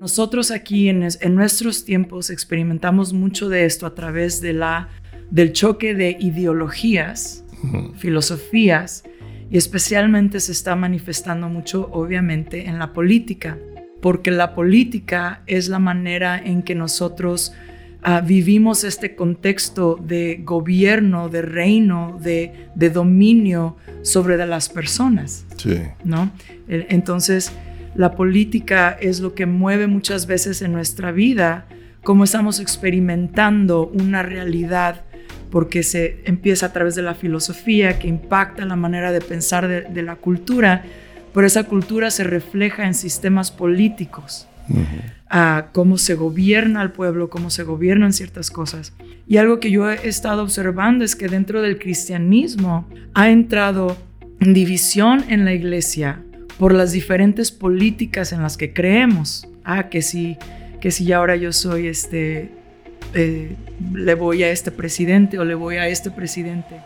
Nosotros aquí en, en, nuestros tiempos experimentamos mucho de esto a través de la, del choque de ideologías, filosofías, y especialmente se está manifestando mucho, obviamente, en la política, porque la política es la manera en que nosotros uh, vivimos este contexto de gobierno, de reino, de, de dominio sobre de las personas. Sí. ¿no? Entonces, la política es lo que mueve muchas veces en nuestra vida, cómo estamos experimentando una realidad porque se empieza a través de la filosofía que impacta la manera de pensar de, de la cultura, pero esa cultura se refleja en sistemas políticos, a cómo se gobierna al pueblo, cómo se gobiernan ciertas cosas. Y algo que yo he estado observando es que dentro del cristianismo ha entrado división en la iglesia por las diferentes políticas en las que creemos. Ah, que si, que si ahora yo soy este eh, le voy a este presidente o le voy a este presidente.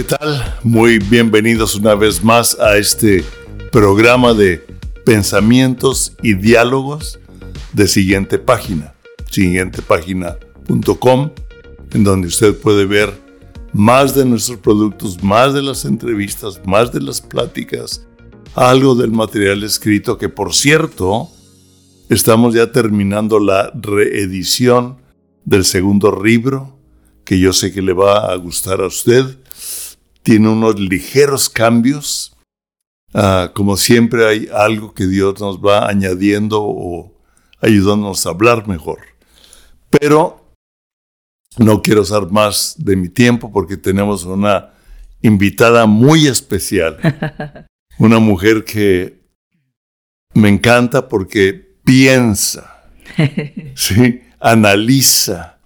¿Qué tal? Muy bienvenidos una vez más a este programa de pensamientos y diálogos de siguiente página, siguientepágina.com, en donde usted puede ver más de nuestros productos, más de las entrevistas, más de las pláticas, algo del material escrito que por cierto, estamos ya terminando la reedición del segundo libro, que yo sé que le va a gustar a usted. Tiene unos ligeros cambios. Ah, como siempre hay algo que Dios nos va añadiendo o ayudándonos a hablar mejor. Pero no quiero usar más de mi tiempo porque tenemos una invitada muy especial. Una mujer que me encanta porque piensa, ¿sí? analiza,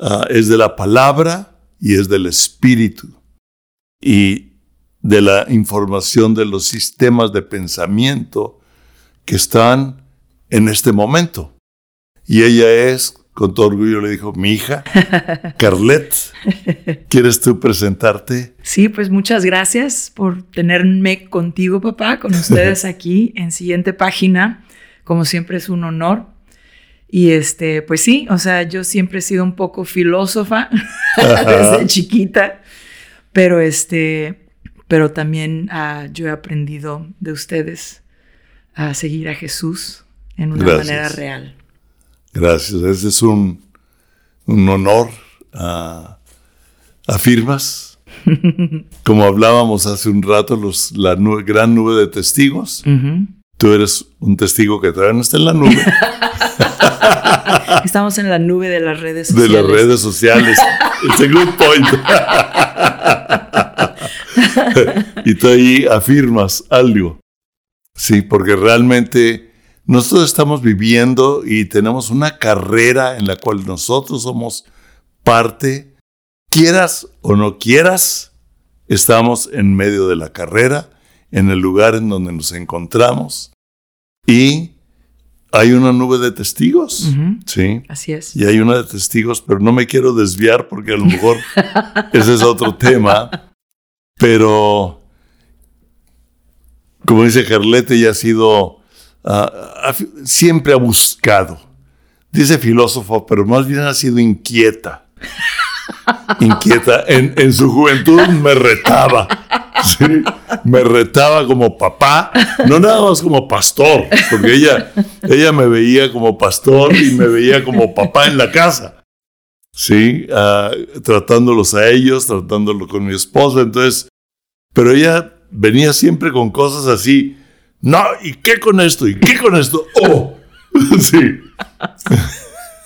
uh, es de la palabra y es del espíritu y de la información de los sistemas de pensamiento que están en este momento. Y ella es, con todo orgullo le dijo, mi hija, Carlet. ¿Quieres tú presentarte? Sí, pues muchas gracias por tenerme contigo, papá, con ustedes aquí en siguiente página. Como siempre es un honor. Y este, pues sí, o sea, yo siempre he sido un poco filósofa desde chiquita, pero este, pero también uh, yo he aprendido de ustedes a seguir a Jesús en una Gracias. manera real. Gracias, ese es un, un honor. Uh, ¿Afirmas? Como hablábamos hace un rato, los, la nube, gran nube de testigos. Uh -huh. Tú eres un testigo que todavía no está en la nube. Estamos en la nube de las redes sociales. De las redes sociales. A good point. y tú ahí afirmas algo. Sí, porque realmente nosotros estamos viviendo y tenemos una carrera en la cual nosotros somos parte, quieras o no quieras, estamos en medio de la carrera, en el lugar en donde nos encontramos y hay una nube de testigos, Uh -huh. sí. Así es. Y hay una de testigos, pero no me quiero desviar porque a lo mejor ese es otro tema. Pero, como dice Carlete, ella ha sido, uh, siempre ha buscado. Dice filósofo, pero más bien ha sido inquieta. Inquieta. En, en su juventud me retaba. Sí, me retaba como papá, no nada más como pastor, porque ella, ella me veía como pastor y me veía como papá en la casa. Sí, uh, tratándolos a ellos, tratándolo con mi esposa, entonces, pero ella venía siempre con cosas así, no, ¿y qué con esto? ¿Y qué con esto? Oh, sí.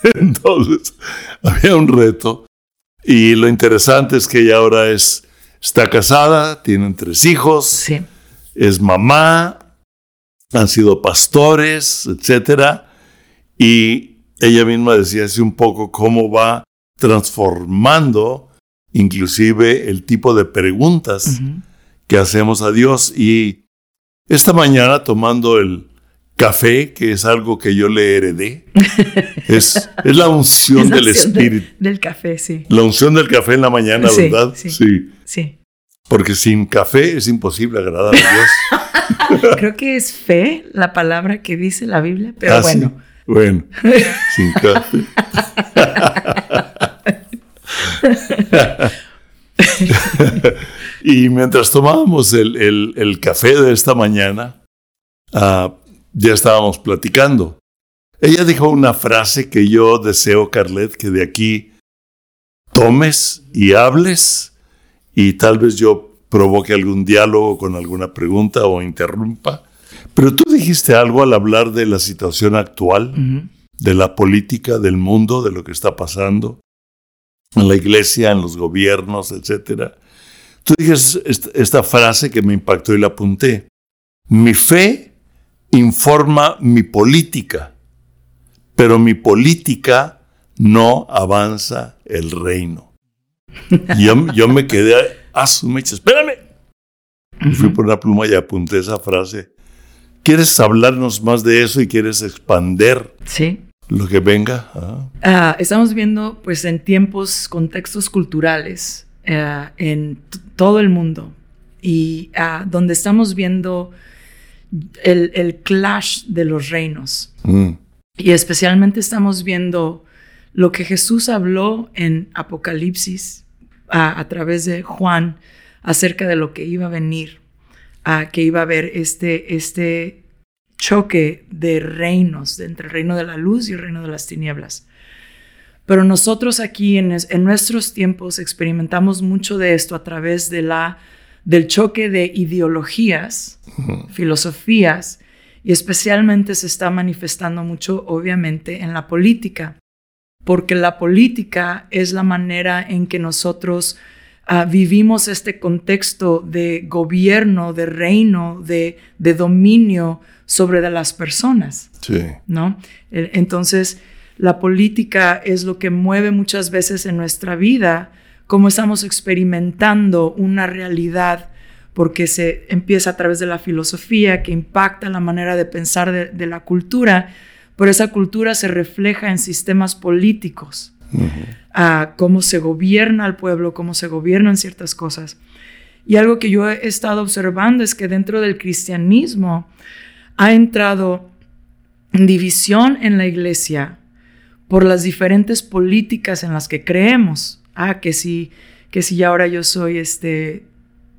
Entonces, había un reto y lo interesante es que ella ahora es Está casada, tienen tres hijos, sí. es mamá, han sido pastores, etc. Y ella misma decía así un poco cómo va transformando inclusive el tipo de preguntas uh -huh. que hacemos a Dios. Y esta mañana tomando el café, que es algo que yo le heredé, es, es la unción del espíritu. del café, sí. La unción del café en la mañana, ¿verdad? Sí, sí. Porque sin café es imposible agradar a Dios. Creo que es fe la palabra que dice la Biblia, pero ah, bueno. Bueno, sin café. y mientras tomábamos el, café de esta mañana, ah, ya estábamos platicando. Ella dijo una frase que yo deseo, Carlet, que de aquí tomes y hables y tal vez yo provoque algún diálogo con alguna pregunta o interrumpa. Pero tú dijiste algo al hablar de la situación actual, de la política, del mundo, de lo que está pasando en la iglesia, en los gobiernos, etc. Tú dijiste esta frase que me impactó y la apunté. Mi fe informa mi política, pero mi política no avanza el reino. yo, yo me quedé a su mecha, espérame. Fui por una pluma y apunté esa frase. ¿Quieres hablarnos más de eso y quieres expander sí. lo que venga? Ah. Ah, estamos viendo, pues, en tiempos, contextos culturales eh, en todo el mundo y ah, donde estamos viendo el, clash de los reinos. Mm. Y especialmente estamos viendo lo que Jesús habló en Apocalipsis a, través de Juan acerca de lo que iba a venir, a que iba a haber este, este choque de reinos, entre el reino de la luz y el reino de las tinieblas. Pero nosotros aquí en, en nuestros tiempos experimentamos mucho de esto a través de la del choque de ideologías, filosofías, y especialmente se está manifestando mucho, obviamente, en la política, porque la política es la manera en que nosotros ah, vivimos este contexto de gobierno, de reino, de, de dominio sobre de las personas. Sí. ¿no? Entonces, la política es lo que mueve muchas veces en nuestra vida cómo estamos experimentando una realidad porque se empieza a través de la filosofía que impacta la manera de pensar de, la cultura, pero esa cultura se refleja en sistemas políticos, a cómo se gobierna al pueblo, cómo se gobiernan ciertas cosas. Y algo que yo he estado observando es que dentro del cristianismo ha entrado división en la iglesia por las diferentes políticas en las que creemos ah, que si, que si ahora yo soy este,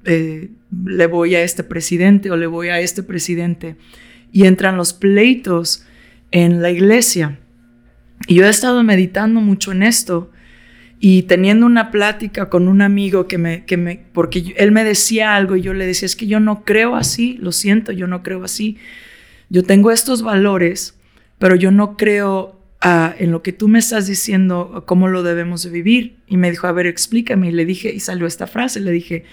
eh, le voy a este presidente o le voy a este presidente. Y entran los pleitos en la iglesia. Y yo he estado meditando mucho en esto y teniendo una plática con un amigo que me, que me, porque él me decía algo y yo le decía, es que yo no creo así, lo siento, yo no creo así. Yo tengo estos valores, pero yo no creo en lo que tú me estás diciendo, cómo lo debemos de vivir. Y me dijo, a ver, explícame. Y le dije, y salió esta frase, le dije,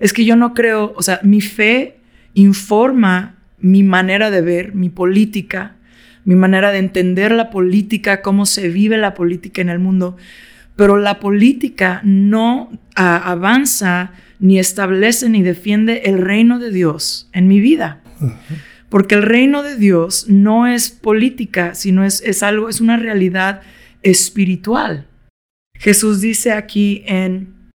es que yo no creo, o sea, mi fe informa mi manera de ver, mi política, mi manera de entender la política, cómo se vive la política en el mundo. Pero la política no avanza, ni establece, ni defiende el reino de Dios en mi vida. Porque el reino de Dios no es política, sino es, es algo, es una realidad espiritual. Jesús dice aquí en,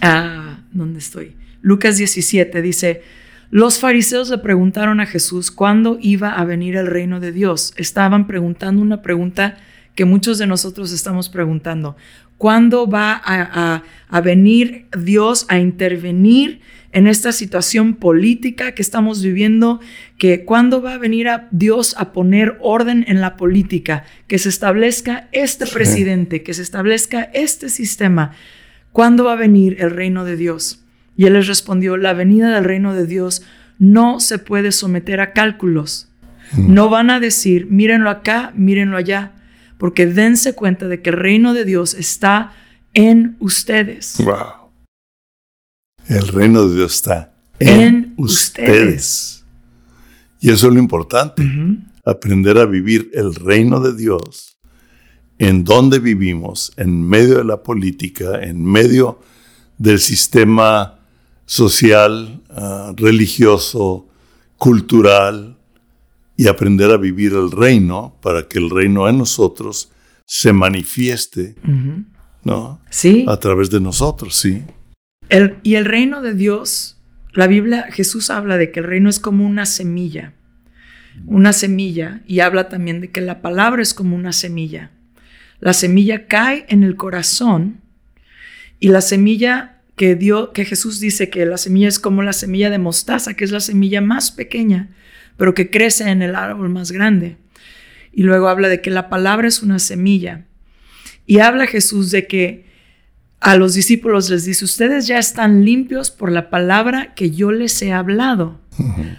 ah, ¿dónde estoy? Lucas 17 dice, los fariseos le preguntaron a Jesús cuándo iba a venir el reino de Dios. Estaban preguntando una pregunta que muchos de nosotros estamos preguntando. ¿Cuándo va a, a venir Dios a intervenir en esta situación política que estamos viviendo, que cuándo va a venir a Dios a poner orden en la política, que se establezca este presidente, que se establezca este sistema, ¿cuándo va a venir el reino de Dios? Y él les respondió, la venida del reino de Dios no se puede someter a cálculos. Mm. No van a decir, mírenlo acá, mírenlo allá, porque dense cuenta de que el reino de Dios está en ustedes. Wow. El reino de Dios está en, ustedes. Y eso es lo importante, aprender a vivir el reino de Dios en donde vivimos, en medio de la política, en medio del sistema social, ah, religioso, cultural y aprender a vivir el reino para que el reino en nosotros se manifieste, ¿no? Sí. A través de nosotros, sí. Y el reino de Dios, la Biblia, Jesús habla de que el reino es como una semilla, una semilla, y habla también de que la palabra es como una semilla. La semilla cae en el corazón y la semilla que dio, que Jesús dice que la semilla es como la semilla de mostaza, que es la semilla más pequeña, pero que crece en el árbol más grande. Y luego habla de que la palabra es una semilla. Y habla Jesús de que a los discípulos les dice, ustedes ya están limpios por la palabra que yo les he hablado.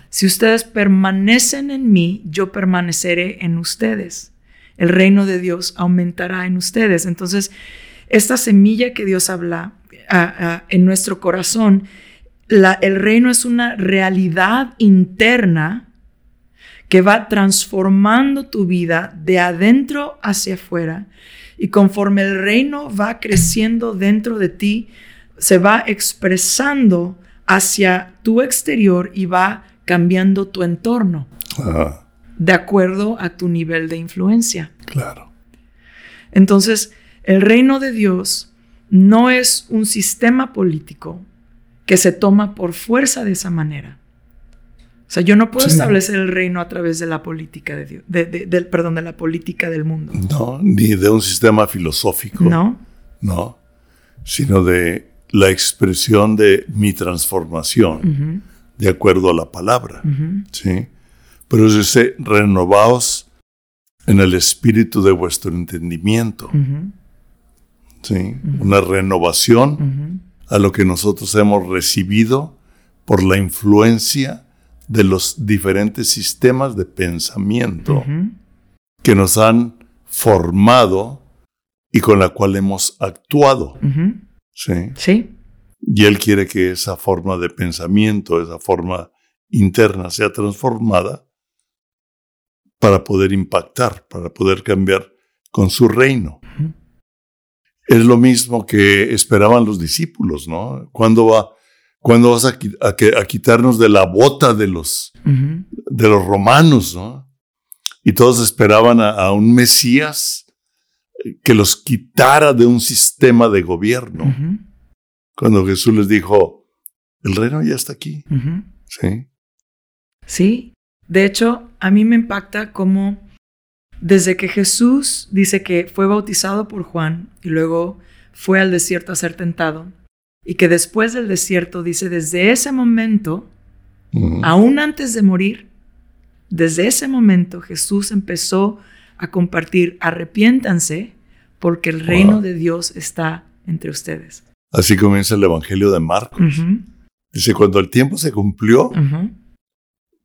Si ustedes permanecen en mí, yo permaneceré en ustedes. El reino de Dios aumentará en ustedes. Entonces, esta semilla que Dios habla en nuestro corazón, el reino es una realidad interna que va transformando tu vida de adentro hacia afuera. Y conforme el reino va creciendo dentro de ti, se va expresando hacia tu exterior y va cambiando tu entorno. De acuerdo a tu nivel de influencia. Claro. Entonces, el reino de Dios no es un sistema político que se toma por fuerza de esa manera. O sea, yo no puedo establecer el reino a través de la política de Dios, del, perdón, de la política del mundo. No, ni de un sistema filosófico. No. No, sino de la expresión de mi transformación de acuerdo a la palabra. ¿sí? Pero dice, renovaos en el espíritu de vuestro entendimiento. ¿sí? Una renovación a lo que nosotros hemos recibido por la influencia de los diferentes sistemas de pensamiento que nos han formado y con la cual hemos actuado. ¿Sí? Sí. Y Él quiere que esa forma de pensamiento, esa forma interna sea transformada para poder impactar, para poder cambiar con su reino. Es lo mismo que esperaban los discípulos, ¿no? ¿Cuándo va ¿Cuándo vas a, quitarnos de la bota de los, de los romanos? ¿no? Y todos esperaban a, un Mesías que los quitara de un sistema de gobierno. Cuando Jesús les dijo, el reino ya está aquí. Sí. Sí. De hecho, a mí me impacta cómo desde que Jesús dice que fue bautizado por Juan y luego fue al desierto a ser tentado, y que después del desierto dice, desde ese momento, aún antes de morir, desde ese momento Jesús empezó a compartir, arrepiéntanse porque el reino de Dios está entre ustedes. Así comienza el Evangelio de Marcos. Dice, cuando el tiempo se cumplió,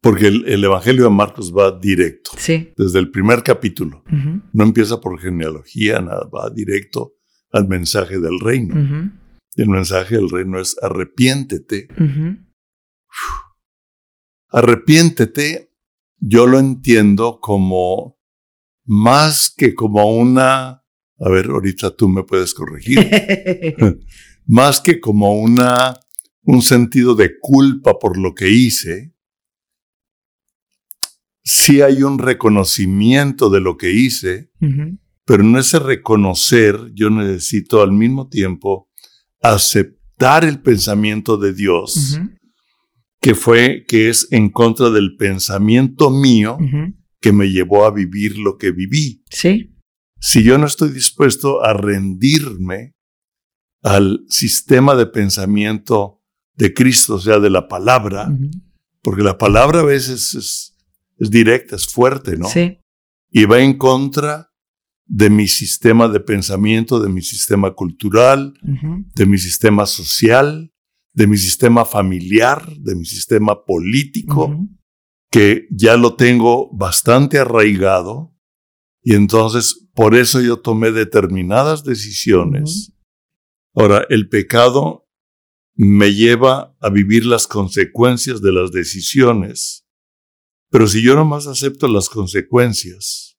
porque el, Evangelio de Marcos va directo, sí. desde el primer capítulo. No empieza por genealogía, nada, va directo al mensaje del reino. El mensaje del reino es arrepiéntete. Arrepiéntete, yo lo entiendo como más que como una, a ver, ahorita tú me puedes corregir, más que como una, un sentido de culpa por lo que hice, sí hay un reconocimiento de lo que hice, pero en ese reconocer yo necesito al mismo tiempo aceptar el pensamiento de Dios, que fue, que es en contra del pensamiento mío que me llevó a vivir lo que viví. Sí. Si yo no estoy dispuesto a rendirme al sistema de pensamiento de Cristo, o sea, de la palabra, porque la palabra a veces es, es directa, es fuerte, ¿no? Sí. Y va en contra de mi sistema de pensamiento, de mi sistema cultural, de mi sistema social, de mi sistema familiar, de mi sistema político, que ya lo tengo bastante arraigado. Y entonces, por eso yo tomé determinadas decisiones. Ahora, el pecado me lleva a vivir las consecuencias de las decisiones. Pero si yo nomás acepto las consecuencias,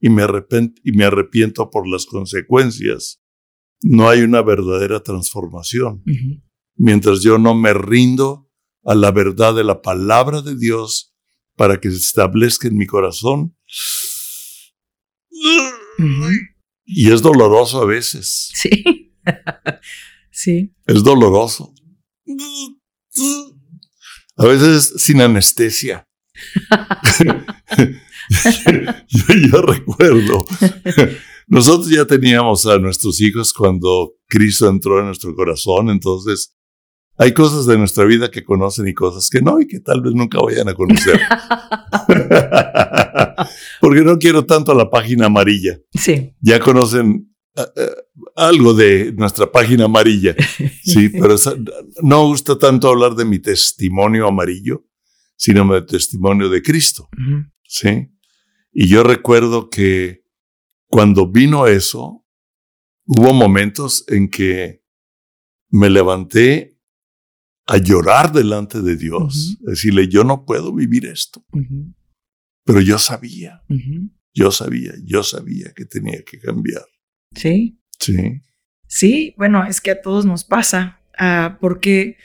y me, y me arrepiento por las consecuencias, no hay una verdadera transformación. Mientras yo no me rindo a la verdad de la palabra de Dios para que se establezca en mi corazón. Y es doloroso a veces. Sí. sí. Es doloroso. A veces sin anestesia. yo, yo, recuerdo, nosotros ya teníamos a nuestros hijos cuando Cristo entró en nuestro corazón, entonces hay cosas de nuestra vida que conocen y cosas que no y que tal vez nunca vayan a conocer. Porque no quiero tanto la página amarilla. Sí. Ya conocen uh, uh, algo de nuestra página amarilla. Sí, pero esa, no gusta tanto hablar de mi testimonio amarillo, sino de testimonio de Cristo. Uh -huh. Sí. Y yo recuerdo que cuando vino eso, hubo momentos en que me levanté a llorar delante de Dios, decirle, yo no puedo vivir esto, Uh -huh. pero yo sabía, Uh -huh. yo sabía, yo sabía que tenía que cambiar. Sí. Sí, Sí, bueno, es que a todos nos pasa, ah, porque,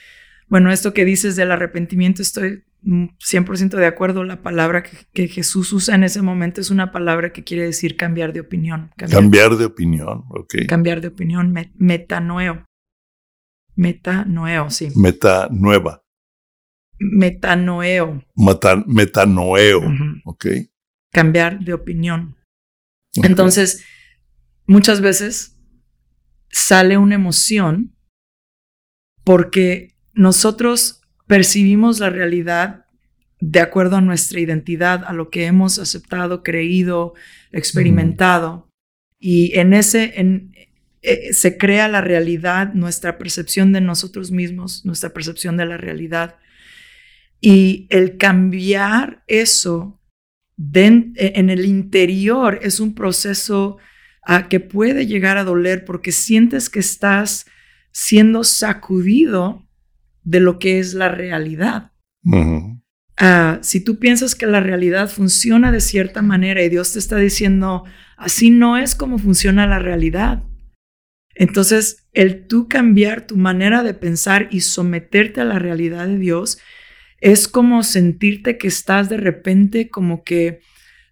bueno, esto que dices del arrepentimiento, estoy 100% de acuerdo, la palabra que, que Jesús usa en ese momento es una palabra que quiere decir cambiar de opinión. cambiar de opinión, ok. cambiar de opinión, met- metanoeo. Metanoeo, sí. Meta nueva, Metanoeo. mata- metanoeo, Ujú. ok. Cambiar de opinión. Entonces, muchas veces sale una emoción porque nosotros percibimos la realidad de acuerdo a nuestra identidad, a lo que hemos aceptado, creído, experimentado. Y en ese, en, eh, se crea la realidad, nuestra percepción de nosotros mismos, nuestra percepción de la realidad. Y el cambiar eso e, en el interior es un proceso ah, que puede llegar a doler porque sientes que estás siendo sacudido de lo que es la realidad. Ah, si tú piensas que la realidad funciona de cierta manera y Dios te está diciendo, así no es como funciona la realidad. Entonces, el tú cambiar tu manera de pensar y someterte a la realidad de Dios es como sentirte que estás de repente como que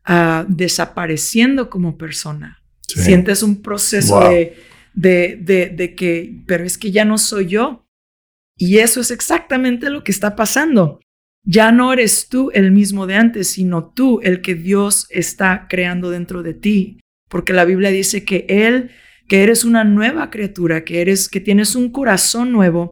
ah, desapareciendo como persona. Sí. Sientes un proceso Wow. de, de, de, de que, pero es que ya no soy yo. Y eso es exactamente lo que está pasando. Ya no eres tú el mismo de antes, sino tú el que Dios está creando dentro de ti. Porque la Biblia dice que Él, que eres una nueva criatura, que eres, que tienes un corazón nuevo,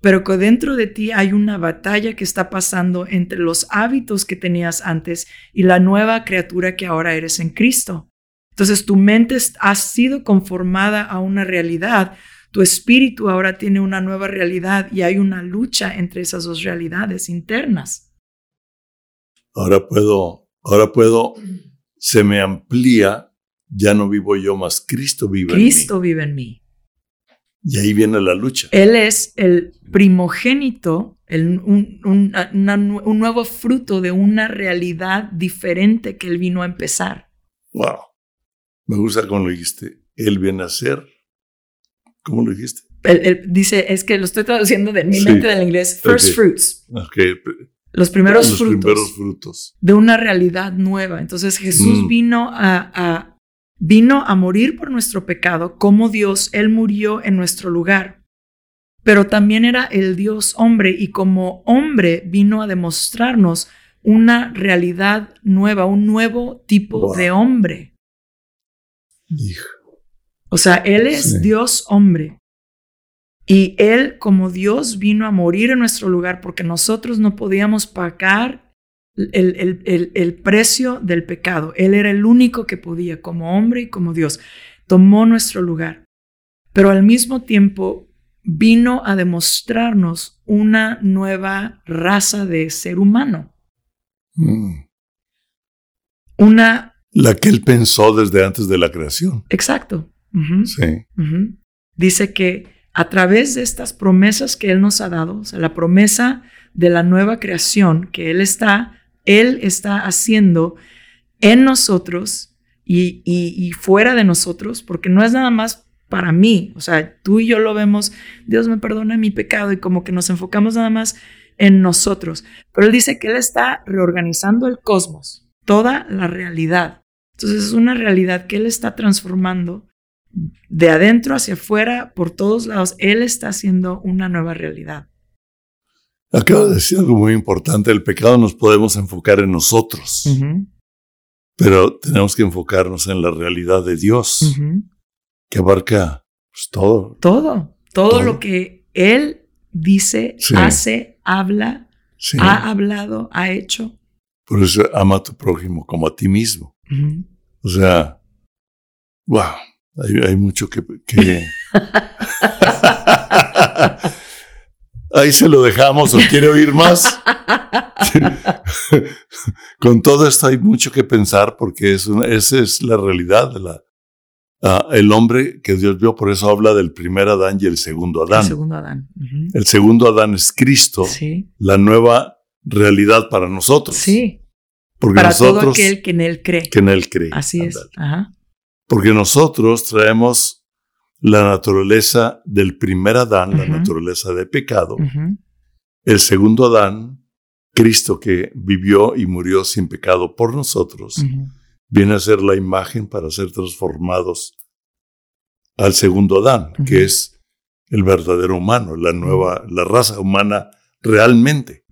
pero que dentro de ti hay una batalla que está pasando entre los hábitos que tenías antes y la nueva criatura que ahora eres en Cristo. Entonces tu mente ha sido conformada a una realidad, tu espíritu ahora tiene una nueva realidad y hay una lucha entre esas dos realidades internas. Ahora puedo, ahora puedo, se me amplía, ya no vivo yo más, Cristo vive Cristo en vive en mí. mí. Y ahí viene la lucha. Él es el primogénito, el- un, un- una- un nuevo fruto de una realidad diferente que Él vino a empezar. Wow. Me gusta cómo lo dijiste. Él viene a ser. ¿Cómo lo dijiste? Él, él dice, es que lo estoy traduciendo de mi Sí. mente del inglés, first fruits, los primeros Los frutos. primeros frutos. de una realidad nueva. Entonces Jesús Mm. vino a, a- vino a morir por nuestro pecado, como Dios, Él murió en nuestro lugar. Pero también era el Dios hombre y como hombre vino a demostrarnos una realidad nueva, un nuevo tipo Wow. de hombre. Hijo. O sea, Él es Sí. Dios hombre. Y Él como Dios vino a morir en nuestro lugar porque nosotros no podíamos pagar el, el- el- el precio del pecado. Él era el único que podía, como hombre y como Dios. Tomó nuestro lugar. Pero al mismo tiempo vino a demostrarnos una nueva raza de ser humano. Mm. Una... La que él pensó desde antes de la creación. Exacto. Sí. Dice que a través de estas promesas que Él nos ha dado, o sea, la promesa de la nueva creación que Él está, Él está haciendo en nosotros y, y- y fuera de nosotros, porque no es nada más para mí, o sea, tú y yo lo vemos, Dios me perdona mi pecado y como que nos enfocamos nada más en nosotros. Pero él dice que él está reorganizando el cosmos, toda la realidad. Entonces es una realidad que él está transformando de adentro hacia afuera, por todos lados. Él está haciendo una nueva realidad. Acaba de decir algo muy importante. El pecado nos podemos enfocar en nosotros, pero tenemos que enfocarnos en la realidad de Dios, que abarca pues, todo. Todo, todo, lo que Él dice, hace, habla, ha hablado, ha hecho. Por eso ama a tu prójimo como a ti mismo. O sea, wow, hay, mucho que... Ahí se lo dejamos o quiere oír más. Con todo esto hay mucho que pensar porque es esa es la realidad de la, ah, el hombre que Dios vio, por eso habla del primer Adán y el segundo Adán. El segundo Adán. El segundo Adán es Cristo, la nueva realidad para nosotros. Sí. Porque para todo aquel que en él cree. Que en él cree. Así es. Porque nosotros traemos la naturaleza del primer Adán, la naturaleza de pecado. El segundo Adán, Cristo que vivió y murió sin pecado por nosotros, viene a ser la imagen para ser transformados al segundo Adán, que es el verdadero humano, la nueva, la raza humana realmente.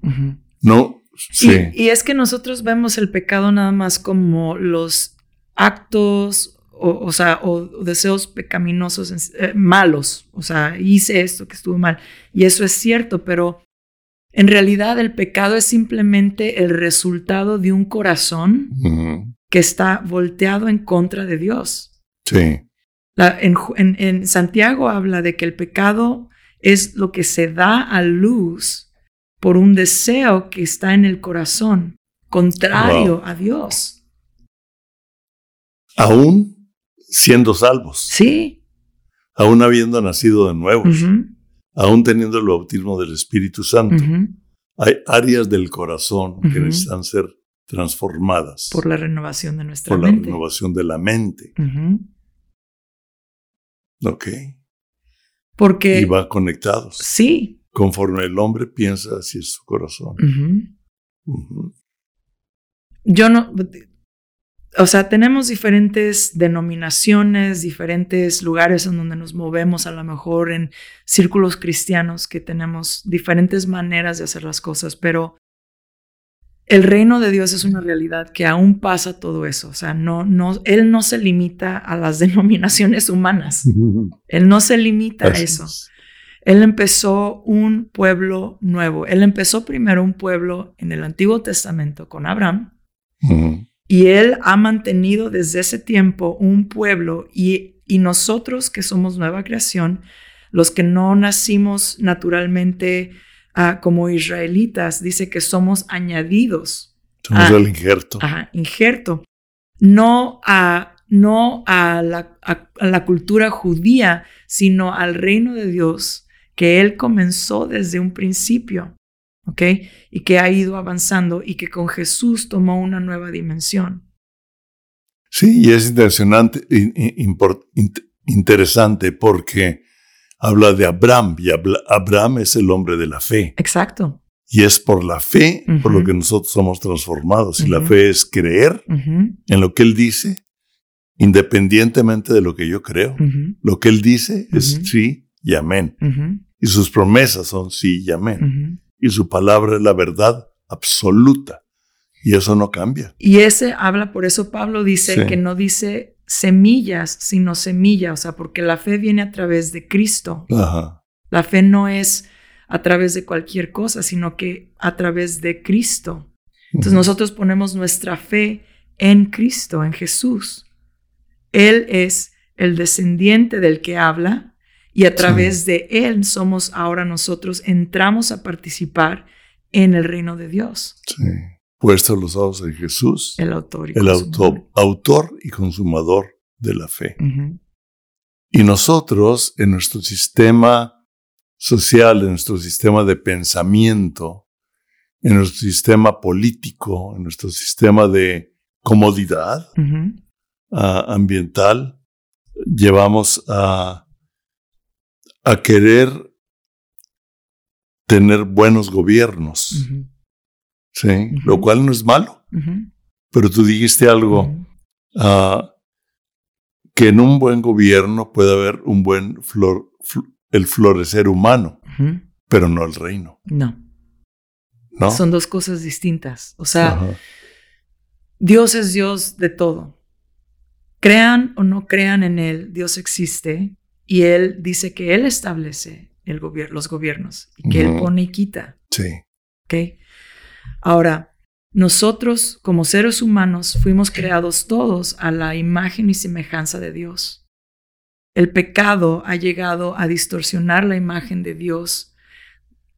No y, es que nosotros vemos el pecado nada más como los actos, o, sea, o, deseos pecaminosos eh, malos. O sea, hice esto que estuvo mal. Y eso es cierto, pero en realidad el pecado es simplemente el resultado de un corazón que está volteado en contra de Dios. Sí. en Santiago habla de que el pecado es lo que se da a luz por un deseo que está en el corazón, contrario a Dios. Aún siendo salvos. Sí. Aún habiendo nacido de nuevo. Aún teniendo el bautismo del Espíritu Santo. Hay áreas del corazón que necesitan ser transformadas. Por la renovación de nuestra mente. Por la renovación de la mente. Ok. Porque. Y va conectados. Sí, Conforme el hombre piensa, así es su corazón. Yo no, o sea, tenemos diferentes denominaciones, diferentes lugares en donde nos movemos, a lo mejor en círculos cristianos que tenemos diferentes maneras de hacer las cosas, pero el reino de Dios es una realidad que aún pasa todo eso. O sea, no, no, Él no se limita a las denominaciones humanas. Él no se limita a eso. Él empezó un pueblo nuevo. Él empezó primero un pueblo en el Antiguo Testamento con Abraham. Y él ha mantenido desde ese tiempo un pueblo y, y nosotros que somos nueva creación, los que no nacimos naturalmente ah, como israelitas, dice que somos añadidos. Somos el injerto. Ajá, injerto. No a, no a la, a la cultura judía, sino al reino de Dios que Él comenzó desde un principio, ¿ok? Y que ha ido avanzando y que con Jesús tomó una nueva dimensión. Sí, y es interesante, interesante porque habla de Abraham y Abraham es el hombre de la fe. Exacto. Y es por la fe por lo que nosotros somos transformados. Y la fe es creer en lo que Él dice, independientemente de lo que yo creo. Lo que Él dice es sí y amén. Y sus promesas son sí y amén. Y su palabra es la verdad absoluta. Y eso no cambia. Y ese habla, por eso Pablo dice que no dice semillas, sino semilla, o sea, porque la fe viene a través de Cristo. La fe no es a través de cualquier cosa, sino que a través de Cristo. Entonces nosotros ponemos nuestra fe en Cristo, en Jesús. Él es el descendiente del que habla y a través de Él somos ahora nosotros, entramos a participar en el reino de Dios. Sí. Puestos los ojos en Jesús, el autor y, el autor, autor y consumador de la fe. Y nosotros, en nuestro sistema social, en nuestro sistema de pensamiento, en nuestro sistema político, en nuestro sistema de comodidad ah, ambiental, llevamos a a querer tener buenos gobiernos, ¿sí? Lo cual no es malo. Pero tú dijiste algo, ah, que en un buen gobierno puede haber un buen flor, el florecer humano, pero no el reino. No. ¿No? Son dos cosas distintas. O sea, Dios es Dios de todo. Crean o no crean en Él, Dios existe y Él dice que Él establece el los gobiernos y que Él pone y quita. Sí. ¿Ok? Ahora, nosotros como seres humanos fuimos creados todos a la imagen y semejanza de Dios. El pecado ha llegado a distorsionar la imagen de Dios.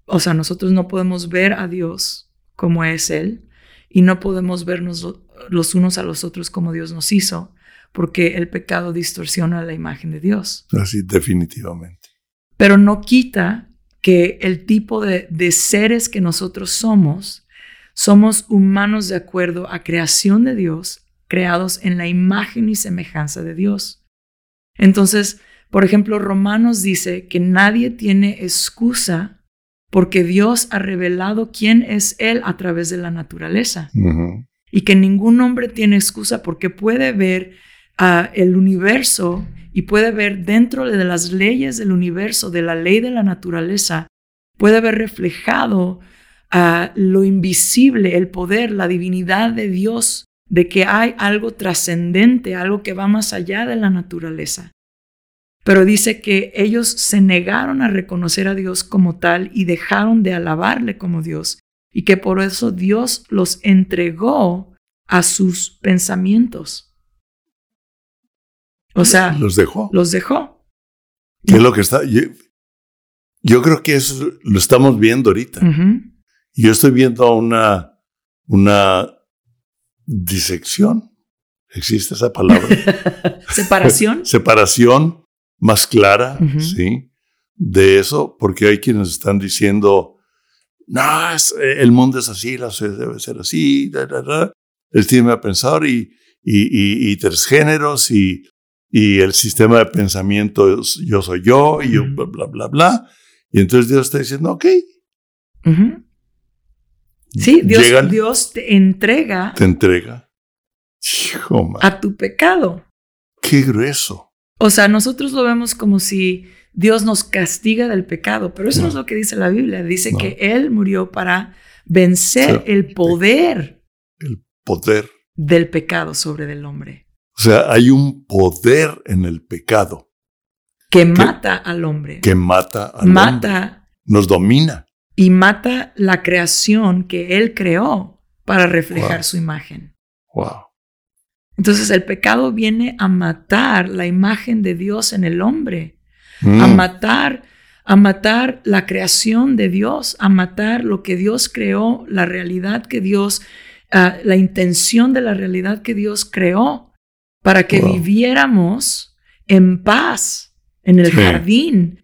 O sea, nosotros no podemos ver a Dios como es Él y no podemos vernos los unos a los otros como Dios nos hizo porque el pecado distorsiona la imagen de Dios. Así, definitivamente. Pero no quita que el tipo de, de seres que nosotros somos, somos humanos de acuerdo a creación de Dios, creados en la imagen y semejanza de Dios. Entonces, por ejemplo, Romanos dice que nadie tiene excusa porque Dios ha revelado quién es Él a través de la naturaleza. Y que ningún hombre tiene excusa porque puede ver el universo y puede ver dentro de las leyes del universo, de la ley de la naturaleza, puede ver reflejado a lo invisible, el poder, la divinidad de Dios, de que hay algo trascendente, algo que va más allá de la naturaleza. Pero dice que ellos se negaron a reconocer a Dios como tal y dejaron de alabarle como Dios, y que por eso Dios los entregó a sus pensamientos. O sea, los dejó. Los dejó. ¿Qué es lo que está? Yo, creo que eso lo estamos viendo ahorita. Yo estoy viendo una, una disección. ¿Existe esa palabra? Separación. Separación más clara, ¿sí? De eso, porque hay quienes están diciendo, no, el mundo es así, la debe ser así, da, da, el tiene a pensar y, y, y, y tres géneros y y el sistema de pensamiento es yo soy yo y yo bla, bla, bla, bla. Y entonces Dios está diciendo, ok. Sí, Dios, Dios te entrega. Te entrega. a tu pecado. Qué grueso. O sea, nosotros lo vemos como si Dios nos castiga del pecado, pero eso no, es lo que dice la Biblia. Dice que Él murió para vencer el poder. El poder. Del pecado sobre el hombre. O sea, hay un poder en el pecado. Que, mata al hombre. Que mata al mata, Nos domina. Y mata la creación que él creó para reflejar su imagen. Wow. Entonces el pecado viene a matar la imagen de Dios en el hombre, a mm. matar, a matar la creación de Dios, a matar lo que Dios creó, la realidad que Dios, ah, la intención de la realidad que Dios creó para que viviéramos en paz en el jardín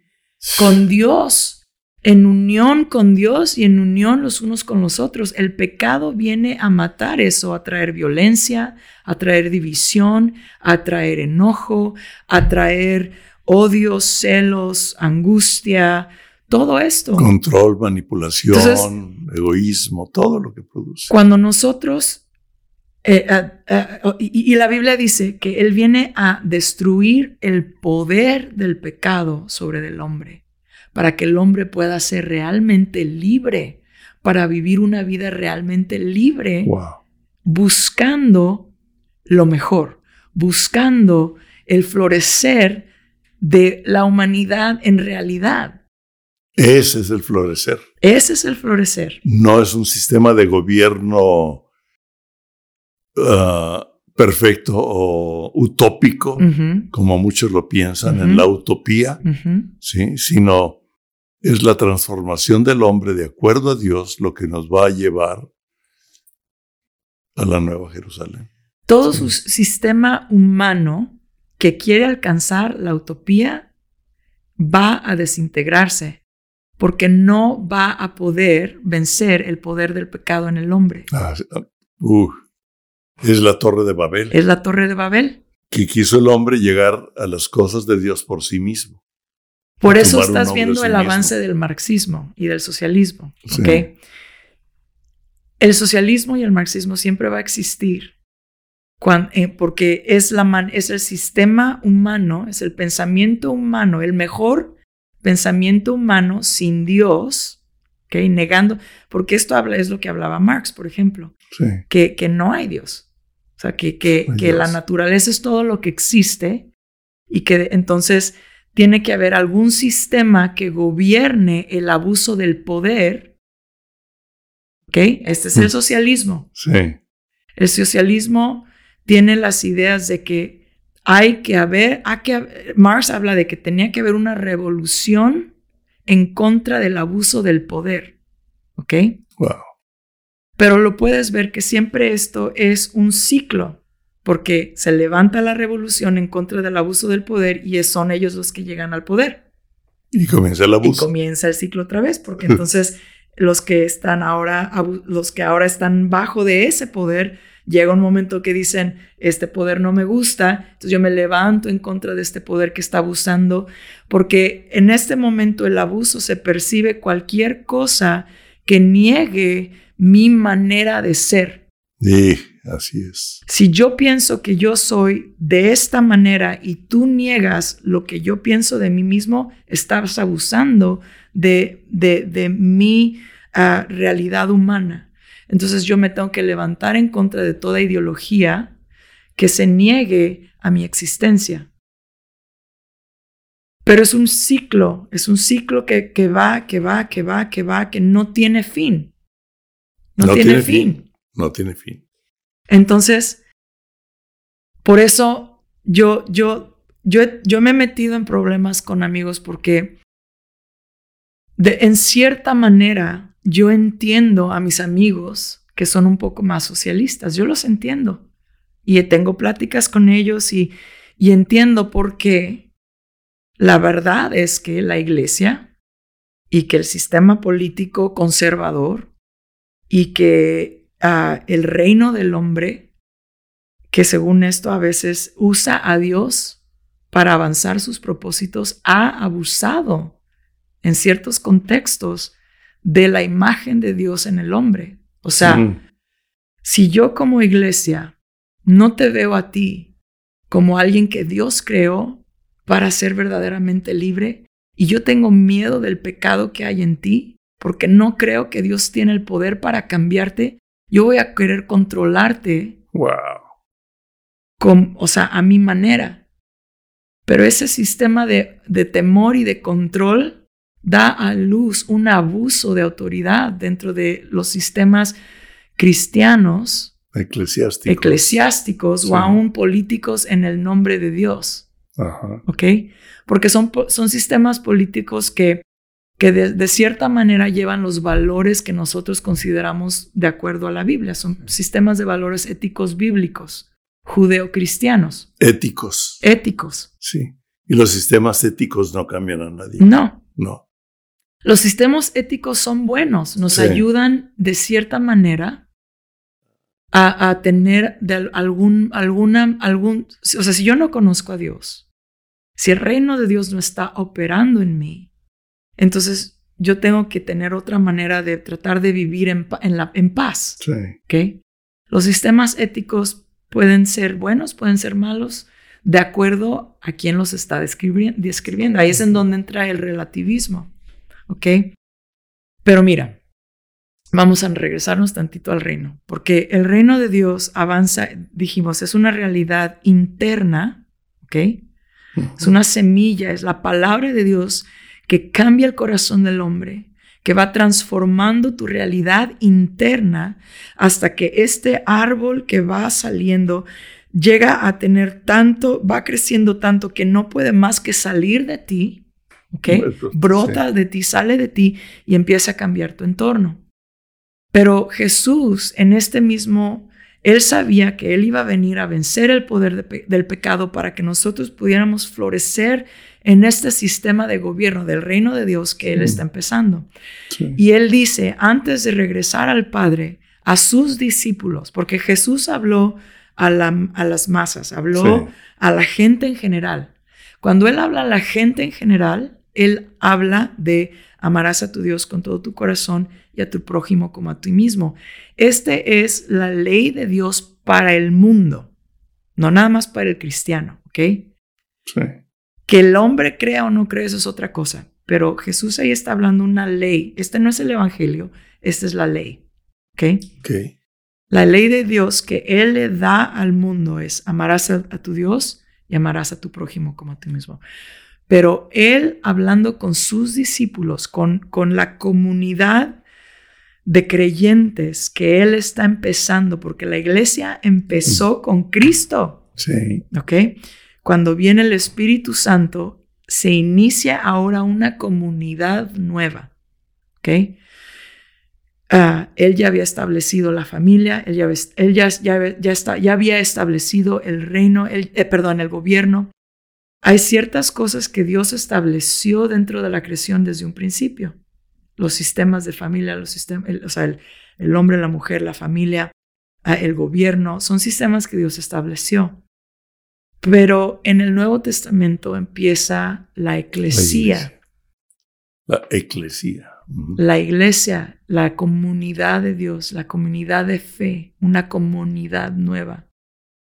con Dios, en unión con Dios y en unión los unos con los otros. El pecado viene a matar eso, a traer violencia, a traer división, a traer enojo, a traer odio, celos, angustia, todo esto. Control, manipulación, egoísmo, todo lo que produce. Cuando nosotros eh, y, la Biblia dice que Él viene a destruir el poder del pecado sobre el hombre, para que el hombre pueda ser realmente libre, para vivir una vida realmente libre, buscando lo mejor, buscando el florecer de la humanidad en realidad. Ese es el florecer. Ese es el florecer. No es un sistema de gobierno Uh, perfecto o utópico, como muchos lo piensan, en la utopía, ¿sí? sino es la transformación del hombre de acuerdo a Dios lo que nos va a llevar a la Nueva Jerusalén. Todo su sistema humano que quiere alcanzar la utopía va a desintegrarse porque no va a poder vencer el poder del pecado en el hombre. Ah, uh, es la torre de Babel. Es la torre de Babel. Que quiso el hombre llegar a las cosas de Dios por sí mismo. Por eso estás viendo el avance del marxismo y del socialismo. El socialismo y el marxismo siempre va a existir eh, porque es, la es el sistema humano, es el pensamiento humano, el mejor pensamiento humano sin Dios, ¿okay? negando, porque esto habla, es lo que hablaba Marx, por ejemplo, que, que no hay Dios. O sea, que, que, que la naturaleza es todo lo que existe y que entonces tiene que haber algún sistema que gobierne el abuso del poder. ¿Ok? Este es el mm. socialismo. Sí. El socialismo tiene las ideas de que hay que haber, hay que, Marx habla de que tenía que haber una revolución en contra del abuso del poder. ¿Ok? Wow. Pero lo puedes ver que siempre esto es un ciclo, porque se levanta la revolución en contra del abuso del poder y son ellos los que llegan al poder. Y comienza el abuso. Y comienza el ciclo otra vez, porque entonces los que están ahora, los que ahora están bajo de ese poder, llega un momento que dicen, este poder no me gusta, entonces yo me levanto en contra de este poder que está abusando, porque en este momento el abuso se percibe cualquier cosa que niegue mi manera de ser. Sí, así es. Si yo pienso que yo soy de esta manera y tú niegas lo que yo pienso de mí mismo, estás abusando de, de, de mi ah, realidad humana. Entonces yo me tengo que levantar en contra de toda ideología que se niegue a mi existencia. Pero es un ciclo, es un ciclo que, que va, que va, que va, que va, que no tiene fin. No, tiene, fin. No tiene fin. Entonces, por eso yo, yo, yo, yo me he metido en problemas con amigos porque de, en cierta manera yo entiendo a mis amigos que son un poco más socialistas, yo los entiendo. Y tengo pláticas con ellos y, y entiendo por qué la verdad es que la iglesia y que el sistema político conservador y que el reino del hombre, que según esto a veces usa a Dios para avanzar sus propósitos, ha abusado en ciertos contextos de la imagen de Dios en el hombre. O sea, si yo como iglesia no te veo a ti como alguien que Dios creó para ser verdaderamente libre, y yo tengo miedo del pecado que hay en ti, porque no creo que Dios tiene el poder para cambiarte, yo voy a querer controlarte. Wow. Con, o sea, a mi manera. Pero ese sistema de, de temor y de control da a luz un abuso de autoridad dentro de los sistemas cristianos, eclesiásticos, eclesiásticos o aún políticos en el nombre de Dios. ¿Ok? Porque son, son sistemas políticos que, que de, cierta manera llevan los valores que nosotros consideramos de acuerdo a la Biblia. Son sistemas de valores éticos bíblicos, judeocristianos. Éticos. Éticos. Sí. Y los sistemas éticos no cambian a nadie. No. No. Los sistemas éticos son buenos, nos ayudan de cierta manera a, tener de algún, alguna, algún, o sea, si yo no conozco a Dios, si el reino de Dios no está operando en mí, entonces yo tengo que tener otra manera de tratar de vivir en, la, en paz. Sí. Los sistemas éticos pueden ser buenos, pueden ser malos, de acuerdo a quién los está describiendo. Ahí es en donde entra el relativismo. ¿ok? Pero mira, vamos a regresarnos tantito al reino, porque el reino de Dios avanza, dijimos, es una realidad interna, ¿ok? Es una semilla, es la palabra de Dios que cambia el corazón del hombre, que va transformando tu realidad interna hasta que este árbol que va saliendo llega a tener tanto, va creciendo tanto que no puede más que salir de ti Brota de ti, sale de ti y empieza a cambiar tu entorno. Pero Jesús en este mismo, él sabía que él iba a venir a vencer el poder del pecado para que nosotros pudiéramos florecer en este sistema de gobierno del reino de Dios que él está empezando. Y él dice, antes de regresar al Padre, a sus discípulos, porque Jesús habló a, las masas, habló a la gente en general. Cuando él habla a la gente en general, él habla de amarás a tu Dios con todo tu corazón y a tu prójimo como a ti mismo. Este es la ley de Dios para el mundo, no nada más para el cristiano, ¿ok? Sí. Que el hombre crea o no crea, eso es otra cosa. Pero Jesús ahí está hablando una ley. Este no es el Evangelio, esta es la ley. ¿Ok? Ok. La ley de Dios que Él le da al mundo es amarás a, a tu Dios y amarás a tu prójimo como a ti mismo. Pero Él hablando con sus discípulos, con, con la comunidad de creyentes que Él está empezando, porque la iglesia empezó con Cristo. Sí. ¿Ok? Cuando viene el Espíritu Santo, se inicia ahora una comunidad nueva. ¿Ok? Ah, él ya había establecido la familia, él ya, él ya, ya, ya, está, ya había establecido el reino, el, eh, perdón, el gobierno. Hay ciertas cosas que Dios estableció dentro de la creación desde un principio. Los sistemas de familia, los sistemas, el, o sea, el, el, hombre, la mujer, la familia, ah, el gobierno, son sistemas que Dios estableció. Pero en el Nuevo Testamento empieza la eclesía. La eclesía. La iglesia, la comunidad de Dios, la comunidad de fe, una comunidad nueva.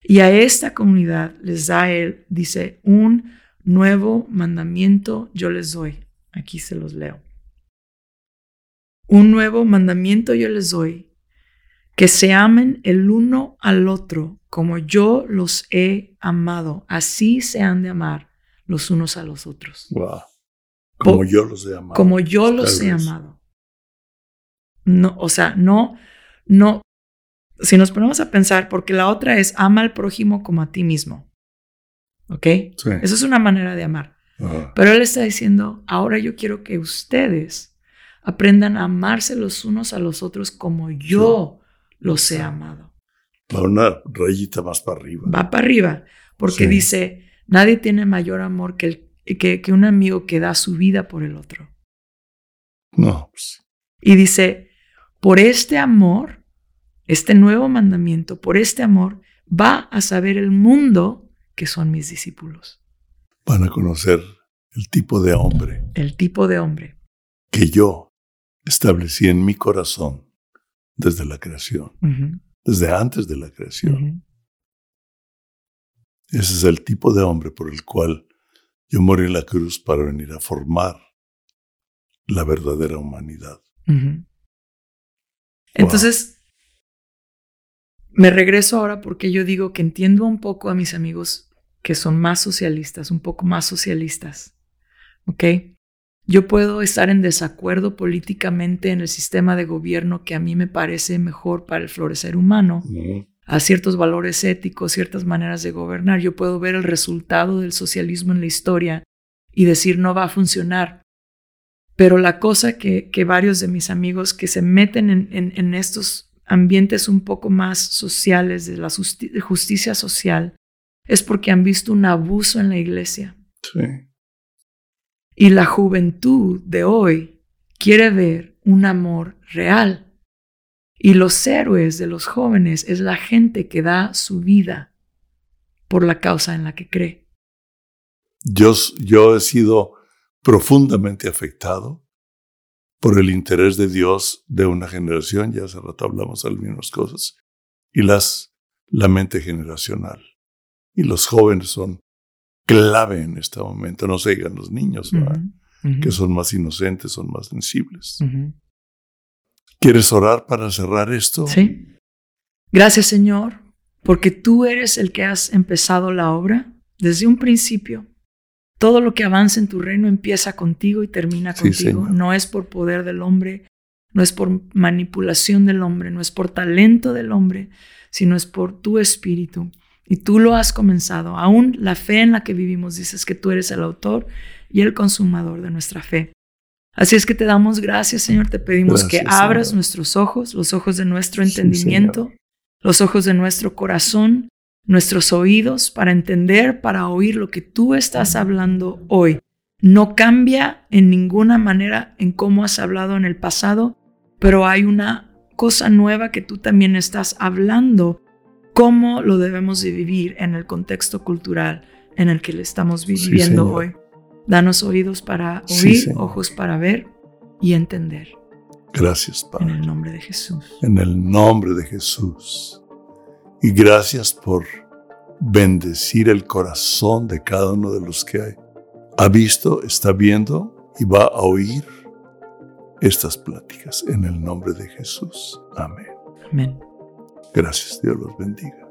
Y a esta comunidad les da Él, dice, un nuevo mandamiento yo les doy. Aquí se los leo. Un nuevo mandamiento yo les doy, que se amen el uno al otro como yo los he amado. Así se han de amar los unos a los otros. Wow. Como yo los he amado. Como yo los he amado. No, o sea, no, no. Si nos ponemos a pensar, porque la otra es ama al prójimo como a ti mismo. ¿Ok? Sí. Eso es una manera de amar. Ajá. Pero él está diciendo, ahora yo quiero que ustedes aprendan a amarse los unos a los otros como yo los he amado. Va una rayita más para arriba. Va para arriba, porque Sí. dice, nadie tiene mayor amor que, el, que, que un amigo que da su vida por el otro. No, pues, Y dice, por este amor, este nuevo mandamiento, por este amor, va a saber el mundo que son mis discípulos. van a conocer el tipo de hombre El tipo de hombre. que yo establecí en mi corazón desde la creación, desde antes de la creación. Ese es el tipo de hombre por el cual yo morí en la cruz para venir a formar la verdadera humanidad. Entonces, me regreso ahora porque yo digo que entiendo un poco a mis amigos que son más socialistas, un poco más socialistas. ¿Ok? Yo puedo estar en desacuerdo políticamente en el sistema de gobierno que a mí me parece mejor para el florecer humano, a ciertos valores éticos, ciertas maneras de gobernar. Yo puedo ver el resultado del socialismo en la historia y decir no va a funcionar. Pero la cosa que, que varios de mis amigos que se meten en, en, en estos ambientes un poco más sociales, de la justi justicia social, es porque han visto un abuso en la iglesia. Sí. Y la juventud de hoy quiere ver un amor real. Y los héroes de los jóvenes es la gente que da su vida por la causa en la que cree. Yo, yo he sido profundamente afectado por el interés de Dios de una generación, ya hace rato hablamos de las mismas cosas, y las, la mente generacional. Y los jóvenes son clave en este momento, no se digan los niños, que son más inocentes, son más sensibles. ¿Quieres orar para cerrar esto? Sí. Gracias, Señor, porque tú eres el que has empezado la obra desde un principio. Todo lo que avanza en tu reino empieza contigo y termina contigo. No es por poder del hombre, no es por manipulación del hombre, no es por talento del hombre, sino es por tu espíritu. Y tú lo has comenzado. Aún la fe en la que vivimos dices que tú eres el autor y el consumador de nuestra fe. Así es que te damos gracias, Señor. Te pedimos que abras Señor. nuestros ojos, los ojos de nuestro Sí, entendimiento, los ojos de nuestro corazón, nuestros oídos para entender, para oír lo que tú estás hablando hoy. No cambia en ninguna manera en cómo has hablado en el pasado, pero hay una cosa nueva que tú también estás hablando, cómo lo debemos de vivir en el contexto cultural en el que le estamos viviendo hoy. Danos oídos para oír, ojos para ver y entender. Gracias, Padre. En el nombre de Jesús. En el nombre de Jesús. Y gracias por bendecir el corazón de cada uno de los que ha visto, está viendo y va a oír estas pláticas en el nombre de Jesús. Amén. Amén. Gracias, Dios los bendiga.